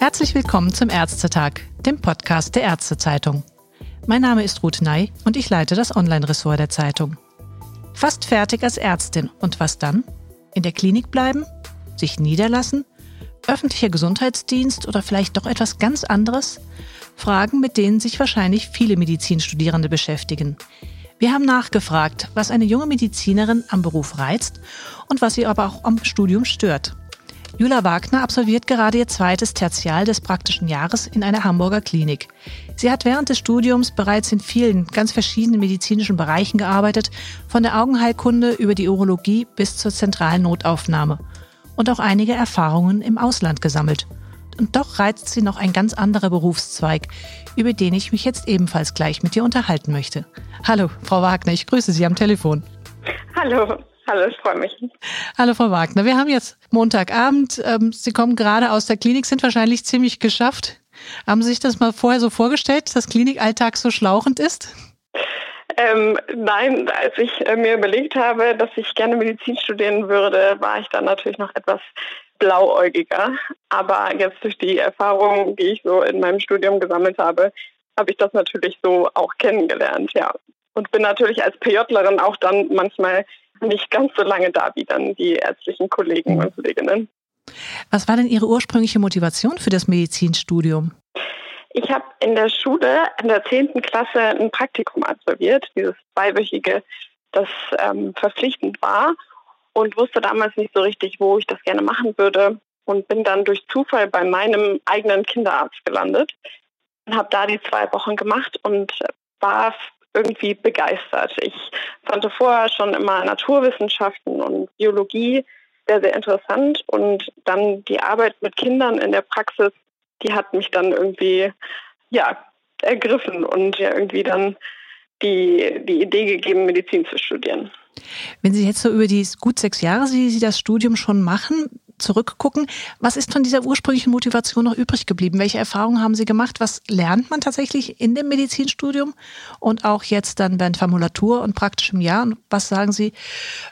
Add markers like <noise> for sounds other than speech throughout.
Herzlich willkommen zum Ärztetag, dem Podcast der Ärztezeitung. Mein Name ist Ruth Ney und ich leite das Online-Ressort der Zeitung. Fast fertig als Ärztin und was dann? In der Klinik bleiben? Sich niederlassen? Öffentlicher Gesundheitsdienst oder vielleicht doch etwas ganz anderes? Fragen, mit denen sich wahrscheinlich viele Medizinstudierende beschäftigen. Wir haben nachgefragt, was eine junge Medizinerin am Beruf reizt und was sie aber auch am Studium stört. Jula Wagner absolviert gerade ihr zweites Tertial des praktischen Jahres in einer Hamburger Klinik. Sie hat während des Studiums bereits in vielen ganz verschiedenen medizinischen Bereichen gearbeitet, von der Augenheilkunde über die Urologie bis zur zentralen Notaufnahme und auch einige Erfahrungen im Ausland gesammelt. Und doch reizt sie noch ein ganz anderer Berufszweig, über den ich mich jetzt ebenfalls gleich mit dir unterhalten möchte. Hallo, Frau Wagner, ich grüße Sie am Telefon. Hallo. Hallo, ich freue mich. Hallo, Frau Wagner. Wir haben jetzt Montagabend. Ähm, Sie kommen gerade aus der Klinik, sind wahrscheinlich ziemlich geschafft. Haben Sie sich das mal vorher so vorgestellt, dass Klinikalltag so schlauchend ist? Ähm, nein, als ich äh, mir überlegt habe, dass ich gerne Medizin studieren würde, war ich dann natürlich noch etwas blauäugiger. Aber jetzt durch die Erfahrungen, die ich so in meinem Studium gesammelt habe, habe ich das natürlich so auch kennengelernt, ja. Und bin natürlich als PJlerin auch dann manchmal nicht ganz so lange da wie dann die ärztlichen Kollegen und Kolleginnen. Was war denn Ihre ursprüngliche Motivation für das Medizinstudium? Ich habe in der Schule in der 10. Klasse ein Praktikum absolviert, dieses zweiwöchige, das ähm, verpflichtend war und wusste damals nicht so richtig, wo ich das gerne machen würde und bin dann durch Zufall bei meinem eigenen Kinderarzt gelandet und habe da die zwei Wochen gemacht und war irgendwie begeistert. Ich fand vorher schon immer Naturwissenschaften und Biologie sehr, sehr interessant und dann die Arbeit mit Kindern in der Praxis, die hat mich dann irgendwie, ja, ergriffen und ja irgendwie dann die, die Idee gegeben, Medizin zu studieren. Wenn Sie jetzt so über die gut sechs Jahre, die Sie das Studium schon machen, zurückgucken, was ist von dieser ursprünglichen Motivation noch übrig geblieben? Welche Erfahrungen haben Sie gemacht? Was lernt man tatsächlich in dem Medizinstudium und auch jetzt dann während Formulatur und praktischem Jahr? Und was sagen Sie?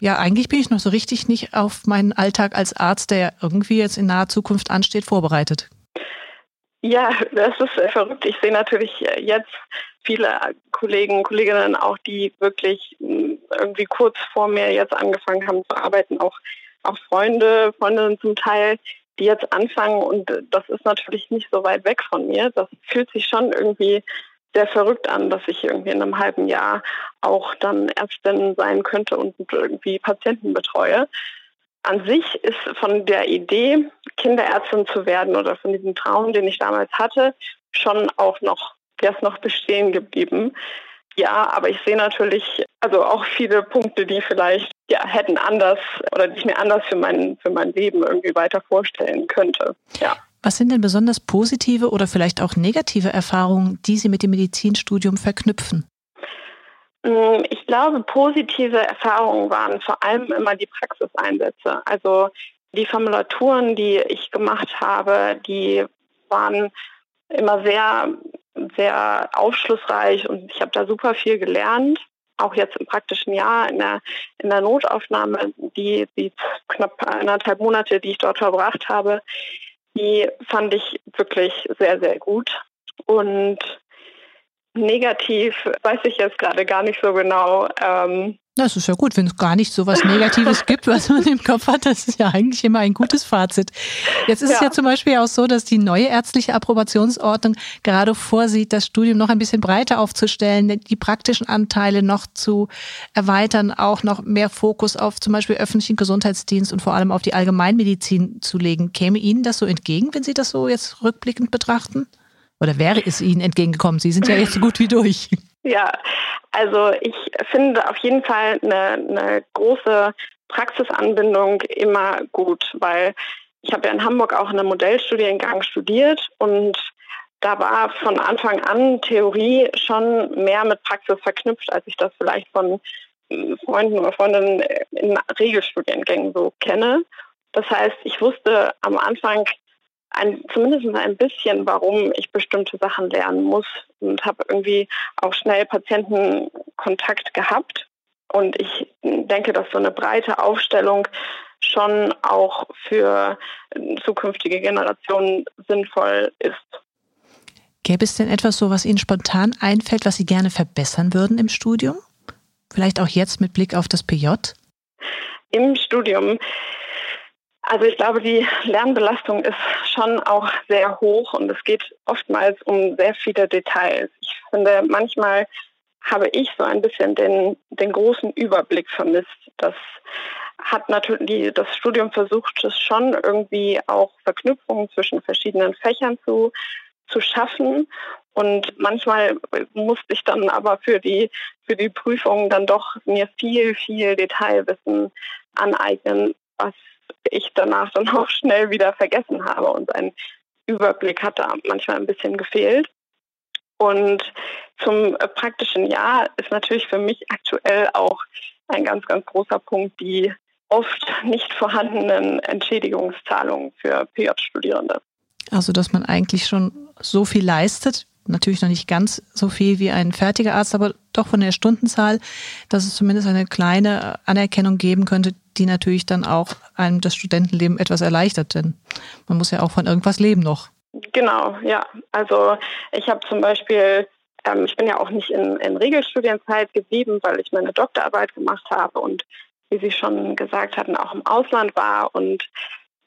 Ja, eigentlich bin ich noch so richtig nicht auf meinen Alltag als Arzt, der irgendwie jetzt in naher Zukunft ansteht, vorbereitet. Ja, das ist verrückt. Ich sehe natürlich jetzt viele Kollegen, Kolleginnen auch, die wirklich hm, irgendwie kurz vor mir jetzt angefangen haben zu arbeiten, auch auch Freunde, Freundinnen zum Teil, die jetzt anfangen und das ist natürlich nicht so weit weg von mir. Das fühlt sich schon irgendwie sehr verrückt an, dass ich irgendwie in einem halben Jahr auch dann Ärztin sein könnte und irgendwie Patienten betreue. An sich ist von der Idee, Kinderärztin zu werden oder von diesem Traum, den ich damals hatte, schon auch noch, der ist noch bestehen geblieben. Ja, aber ich sehe natürlich also auch viele Punkte, die vielleicht ja, hätten anders oder die ich mir anders für mein, für mein Leben irgendwie weiter vorstellen könnte. Ja. Was sind denn besonders positive oder vielleicht auch negative Erfahrungen, die Sie mit dem Medizinstudium verknüpfen? Mm, ich glaube, positive Erfahrungen waren vor allem immer die Praxiseinsätze. Also die Formulaturen, die ich gemacht habe, die waren immer sehr, sehr aufschlussreich und ich habe da super viel gelernt auch jetzt im praktischen Jahr in der, in der Notaufnahme, die, die knapp eineinhalb Monate, die ich dort verbracht habe, die fand ich wirklich sehr, sehr gut. Und negativ weiß ich jetzt gerade gar nicht so genau. Ähm, das ist ja gut, wenn es gar nicht so was Negatives gibt, was man im Kopf hat. Das ist ja eigentlich immer ein gutes Fazit. Jetzt ist ja. es ja zum Beispiel auch so, dass die neue ärztliche Approbationsordnung gerade vorsieht, das Studium noch ein bisschen breiter aufzustellen, die praktischen Anteile noch zu erweitern, auch noch mehr Fokus auf zum Beispiel öffentlichen Gesundheitsdienst und vor allem auf die Allgemeinmedizin zu legen. Käme Ihnen das so entgegen, wenn Sie das so jetzt rückblickend betrachten? Oder wäre es Ihnen entgegengekommen? Sie sind ja jetzt so gut wie durch. Ja, also ich finde auf jeden Fall eine, eine große Praxisanbindung immer gut, weil ich habe ja in Hamburg auch einen Modellstudiengang studiert und da war von Anfang an Theorie schon mehr mit Praxis verknüpft, als ich das vielleicht von hm, Freunden oder Freundinnen in Regelstudiengängen so kenne. Das heißt, ich wusste am Anfang ein, zumindest ein bisschen, warum ich bestimmte Sachen lernen muss und habe irgendwie auch schnell Patientenkontakt gehabt. Und ich denke, dass so eine breite Aufstellung schon auch für zukünftige Generationen sinnvoll ist. Gäbe es denn etwas so, was Ihnen spontan einfällt, was Sie gerne verbessern würden im Studium? Vielleicht auch jetzt mit Blick auf das PJ? Im Studium. Also ich glaube, die Lernbelastung ist schon auch sehr hoch und es geht oftmals um sehr viele Details. Ich finde, manchmal habe ich so ein bisschen den, den großen Überblick vermisst. Das hat natürlich das Studium versucht, es schon irgendwie auch Verknüpfungen zwischen verschiedenen Fächern zu, zu schaffen. Und manchmal musste ich dann aber für die, für die Prüfung dann doch mir viel, viel Detailwissen aneignen, was ich danach dann auch schnell wieder vergessen habe und ein Überblick hat da manchmal ein bisschen gefehlt. Und zum praktischen Jahr ist natürlich für mich aktuell auch ein ganz, ganz großer Punkt die oft nicht vorhandenen Entschädigungszahlungen für PJ-Studierende. Also, dass man eigentlich schon so viel leistet, natürlich noch nicht ganz so viel wie ein fertiger Arzt, aber doch von der Stundenzahl, dass es zumindest eine kleine Anerkennung geben könnte, die natürlich dann auch einem das Studentenleben etwas erleichtert, denn man muss ja auch von irgendwas leben noch. Genau, ja. Also ich habe zum Beispiel, ähm, ich bin ja auch nicht in, in Regelstudienzeit geblieben, weil ich meine Doktorarbeit gemacht habe und wie Sie schon gesagt hatten, auch im Ausland war und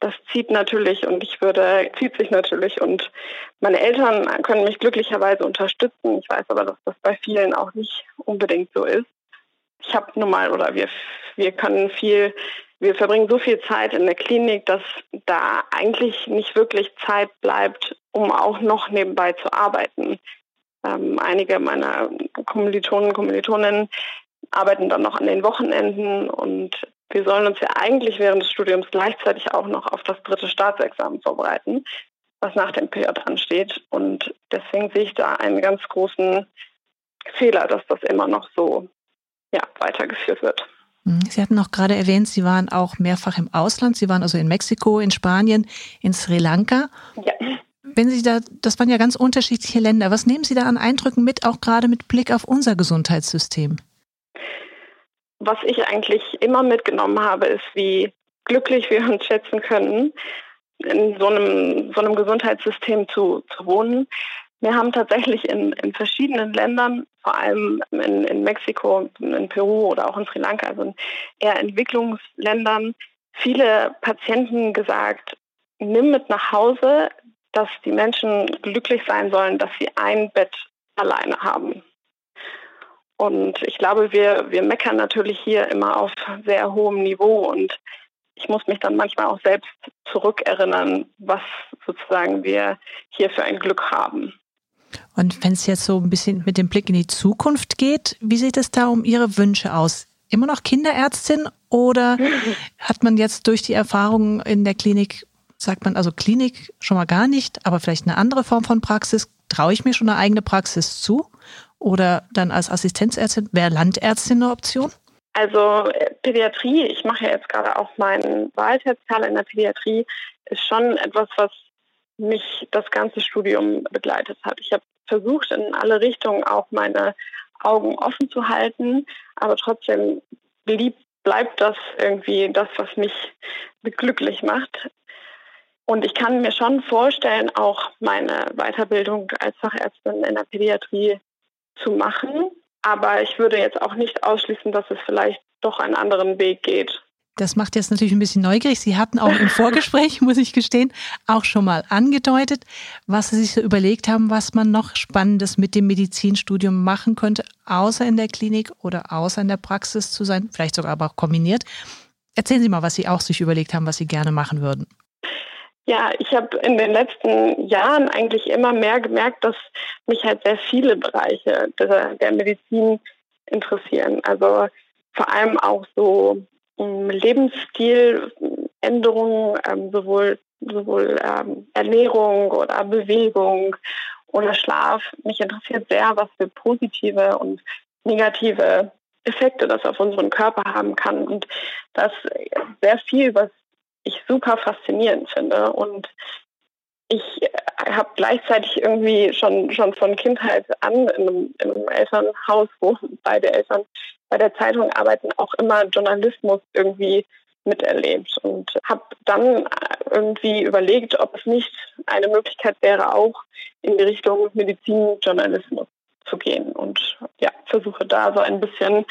das zieht natürlich und ich würde, zieht sich natürlich und meine Eltern können mich glücklicherweise unterstützen. Ich weiß aber, dass das bei vielen auch nicht unbedingt so ist. Ich habe nun mal oder wir, wir können viel, wir verbringen so viel Zeit in der Klinik, dass da eigentlich nicht wirklich Zeit bleibt, um auch noch nebenbei zu arbeiten. Ähm, einige meiner Kommilitonen Kommilitoninnen arbeiten dann noch an den Wochenenden und wir sollen uns ja eigentlich während des Studiums gleichzeitig auch noch auf das dritte Staatsexamen vorbereiten, was nach dem PJ ansteht. Und deswegen sehe ich da einen ganz großen Fehler, dass das immer noch so ja, weitergeführt wird. Mhm. Sie hatten noch gerade erwähnt, Sie waren auch mehrfach im Ausland. Sie waren also in Mexiko, in Spanien, in Sri Lanka. Ja. Wenn Sie da, das waren ja ganz unterschiedliche Länder. Was nehmen Sie da an Eindrücken mit, auch gerade mit Blick auf unser Gesundheitssystem? was ich eigentlich immer mitgenommen habe, ist, wie glücklich wir uns schätzen können, in so einem, so einem Gesundheitssystem zu, zu wohnen. Wir haben tatsächlich in, in verschiedenen Ländern, vor allem in, in Mexiko, in Peru oder auch in Sri Lanka, also in eher Entwicklungsländern, viele Patienten gesagt, nimm mit nach Hause, dass die Menschen glücklich sein sollen, dass sie ein Bett alleine haben. Und ich glaube, wir, wir meckern natürlich hier immer auf sehr hohem Niveau und ich muss mich dann manchmal auch selbst zurückerinnern, was sozusagen wir hier für ein Glück haben. Und wenn es jetzt so ein bisschen mit dem Blick in die Zukunft geht, wie sieht es da um Ihre Wünsche aus? Immer noch Kinderärztin oder <laughs> hat man jetzt durch die Erfahrungen in der Klinik, sagt man also Klinik schon mal gar nicht, aber vielleicht eine andere Form von Praxis, traue ich mir schon eine eigene Praxis zu? Oder dann als Assistenzärztin, wäre Landärztin eine Option? Also äh, Pädiatrie, ich mache ja jetzt gerade auch meinen Wahltertial in der Pädiatrie, ist schon etwas, was mich das ganze Studium begleitet hat. Ich habe versucht, in alle Richtungen auch meine Augen offen zu halten, aber trotzdem blieb, bleibt das irgendwie das, was mich glücklich macht. Und ich kann mir schon vorstellen, auch meine Weiterbildung als Fachärztin in der Pädiatrie zu machen. Aber ich würde jetzt auch nicht ausschließen, dass es vielleicht doch einen anderen Weg geht. Das macht jetzt natürlich ein bisschen neugierig. Sie hatten auch im Vorgespräch, <laughs> muss ich gestehen, auch schon mal angedeutet, was Sie sich so überlegt haben, was man noch Spannendes mit dem Medizinstudium machen könnte, außer in der Klinik oder außer in der Praxis zu sein, vielleicht sogar aber auch kombiniert. Erzählen Sie mal, was Sie auch sich überlegt haben, was Sie gerne machen würden. Ja, ich habe in den letzten Jahren eigentlich immer mehr gemerkt, dass mich halt sehr viele Bereiche der, der Medizin interessieren. Also vor allem auch so Lebensstiländerungen, ähm, sowohl, sowohl ähm, Ernährung oder Bewegung oder Schlaf. Mich interessiert sehr, was für positive und negative Effekte das auf unseren Körper haben kann. Und das sehr viel, was ich super faszinierend finde. Und ich habe gleichzeitig irgendwie schon, schon von Kindheit an in einem, in einem, Elternhaus, wo beide Eltern bei der Zeitung arbeiten, auch immer Journalismus irgendwie miterlebt und habe dann irgendwie überlegt, ob es nicht eine Möglichkeit wäre, auch in die Richtung Medizinjournalismus zu gehen und ja, versuche da so ein bisschen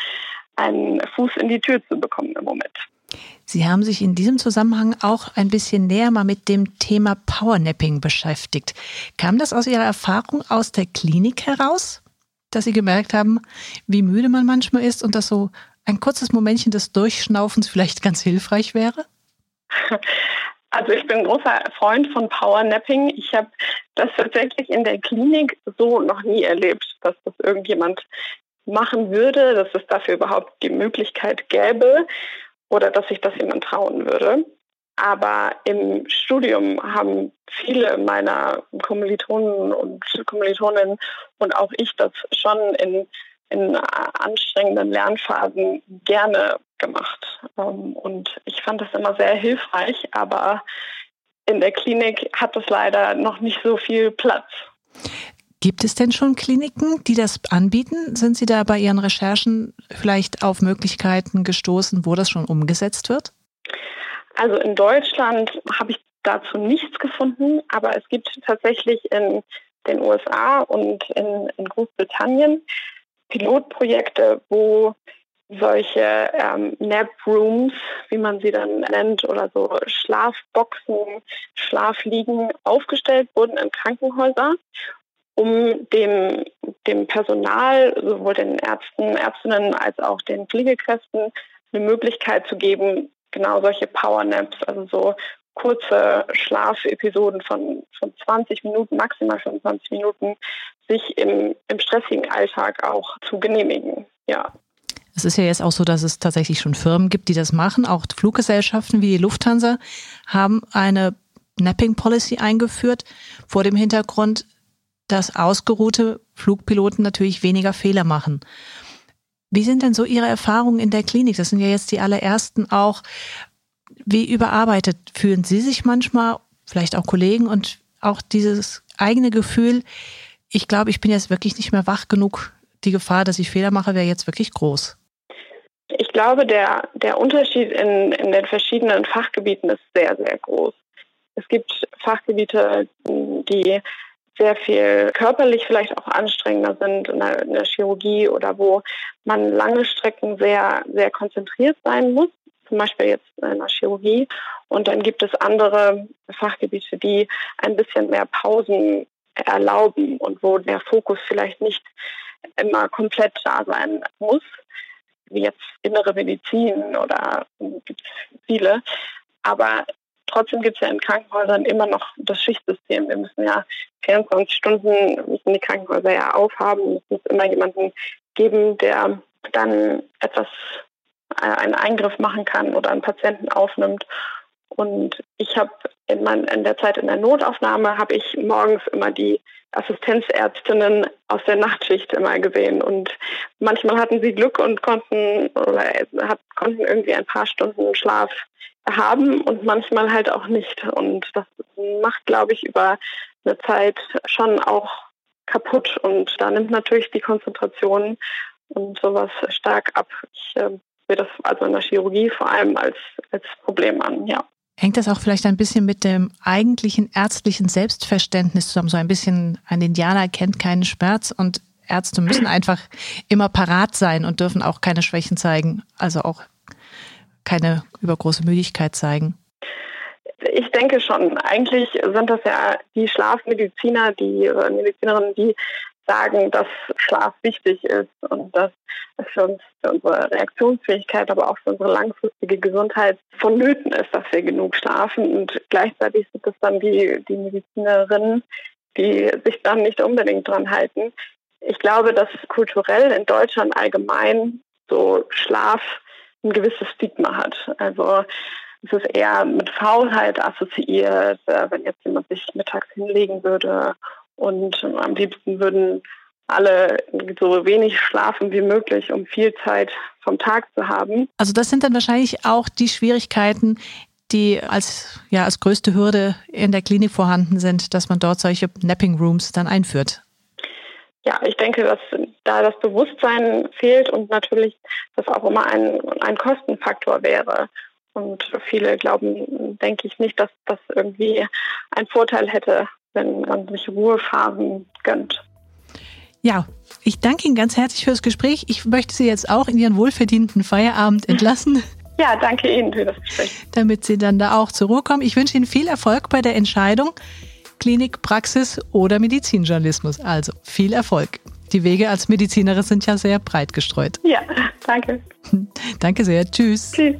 einen Fuß in die Tür zu bekommen im Moment. Sie haben sich in diesem Zusammenhang auch ein bisschen näher mal mit dem Thema Powernapping beschäftigt. Kam das aus Ihrer Erfahrung aus der Klinik heraus, dass Sie gemerkt haben, wie müde man manchmal ist und dass so ein kurzes Momentchen des Durchschnaufens vielleicht ganz hilfreich wäre? <laughs> Also ich bin großer Freund von Powernapping. Ich habe das tatsächlich in der Klinik so noch nie erlebt, dass das irgendjemand machen würde, dass es dafür überhaupt die Möglichkeit gäbe oder dass sich das jemand trauen würde. Aber im Studium haben viele meiner Kommilitonen und Kommilitoninnen und auch ich das schon in, in anstrengenden Lernphasen gerne gemacht. Ähm, und ich fand das immer sehr hilfreich, aber in der Klinik hat das leider noch nicht so viel Platz. Gibt es denn schon Kliniken, die das anbieten? Sind Sie da bei Ihren Recherchen vielleicht auf Möglichkeiten gestoßen, wo das schon umgesetzt wird? Also in Deutschland habe ich dazu nichts gefunden, aber es gibt tatsächlich in den USA und in, in Großbritannien Pilotprojekte, wo solche ähm, Nap Rooms, wie man sie dann nennt, oder so Schlafboxen, Schlafliegen aufgestellt wurden in Krankenhäusern um dem, dem Personal, sowohl den Ärzten, Ärztinnen als auch den Pflegekräften, eine Möglichkeit zu geben, genau solche Powernaps, also so kurze Schlafepisoden von, von 20 Minuten, maximal 25 Minuten, sich im, im stressigen Alltag auch zu genehmigen. Ja. Es ist ja jetzt auch so, dass es tatsächlich schon Firmen gibt, die das machen. Auch Fluggesellschaften wie Lufthansa haben eine Napping Policy eingeführt vor dem Hintergrund, dass ausgeruhte Flugpiloten natürlich weniger Fehler machen. Wie sind denn so Ihre Erfahrungen in der Klinik? Das sind ja jetzt die allerersten auch. Wie überarbeitet fühlen Sie sich manchmal, vielleicht auch Kollegen und auch dieses eigene Gefühl, ich glaube, ich bin jetzt wirklich nicht mehr wach genug. Die Gefahr, dass ich Fehler mache, wäre jetzt wirklich groß. Ich glaube, der, der Unterschied in, in den verschiedenen Fachgebieten ist sehr, sehr groß. Es gibt Fachgebiete, die sehr viel körperlich vielleicht auch anstrengender sind in der, in der Chirurgie oder wo man lange Strecken sehr, sehr konzentriert sein muss zum Beispiel jetzt in der Chirurgie. Und dann gibt es andere Fachgebiete, die ein bisschen mehr Pausen erlauben und wo der Fokus vielleicht nicht immer komplett da sein muss, wie jetzt innere Medizin oder gibt es viele. Aber Trotzdem gibt es ja in Krankenhäusern immer noch das Schichtsystem. Wir müssen ja 24 Stunden müssen die Krankenhäuser ja aufhaben. Es muss immer jemanden geben, der dann etwas, äh, einen Eingriff machen kann oder einen Patienten aufnimmt. Und ich habe in, in der Zeit in der Notaufnahme habe ich morgens immer die Assistenzärztinnen aus der Nachtschicht immer gesehen und manchmal hatten sie Glück und konnten oder hat, konnten irgendwie ein paar Stunden Schlaf haben und manchmal halt auch nicht. Und das macht, glaube ich, über eine Zeit schon auch kaputt. Und da nimmt natürlich die Konzentration und sowas stark ab. Ich äh, sehe das also in der Chirurgie vor allem als, als Problem an, ja. Hängt das auch vielleicht ein bisschen mit dem eigentlichen ärztlichen Selbstverständnis zusammen? So ein bisschen, ein Indianer kennt keinen Schmerz und Ärzte müssen <clears throat> einfach immer parat sein und dürfen auch keine Schwächen zeigen. Also auch keine übergroße Müdigkeit zeigen? Ich denke schon. Eigentlich sind das ja die Schlafmediziner, die Medizinerinnen, die sagen, dass Schlaf wichtig ist und dass es für uns, für unsere Reaktionsfähigkeit, aber auch für unsere langfristige Gesundheit vonnöten ist, dass wir genug schlafen. Und gleichzeitig sind es dann die, die Medizinerinnen, die sich dann nicht unbedingt dran halten. Ich glaube, dass kulturell in Deutschland allgemein so Schlaf ein gewisses Stigma hat. Also es ist eher mit Faulheit assoziiert, äh, wenn jetzt jemand sich mittags hinlegen würde und am liebsten würden alle so wenig schlafen wie möglich, um viel Zeit vom Tag zu haben. Also das sind dann wahrscheinlich auch die Schwierigkeiten, die als, ja, als größte Hürde in der Klinik vorhanden sind, dass man dort solche Napping Rooms dann einführt. ja, ich denke, dass da das Bewusstsein fehlt und natürlich das auch immer ein, ein Kostenfaktor wäre. Und viele glauben, denke ich nicht, dass das irgendwie einen Vorteil hätte, wenn man sich Ruhephasen gönnt. Ja, ich danke Ihnen ganz herzlich fürs Gespräch. Ich möchte Sie jetzt auch in Ihren wohlverdienten Feierabend entlassen. <laughs> Ja, danke Ihnen für das Gespräch. Damit Sie dann da auch zur Ruhe kommen. Ich wünsche Ihnen viel Erfolg bei der Entscheidung Klinik, Praxis oder Medizinjournalismus. Also viel Erfolg. Die Wege als Medizinerin sind ja sehr breit gestreut. Ja, danke. <laughs> Danke sehr. Tschüss. Tschüss.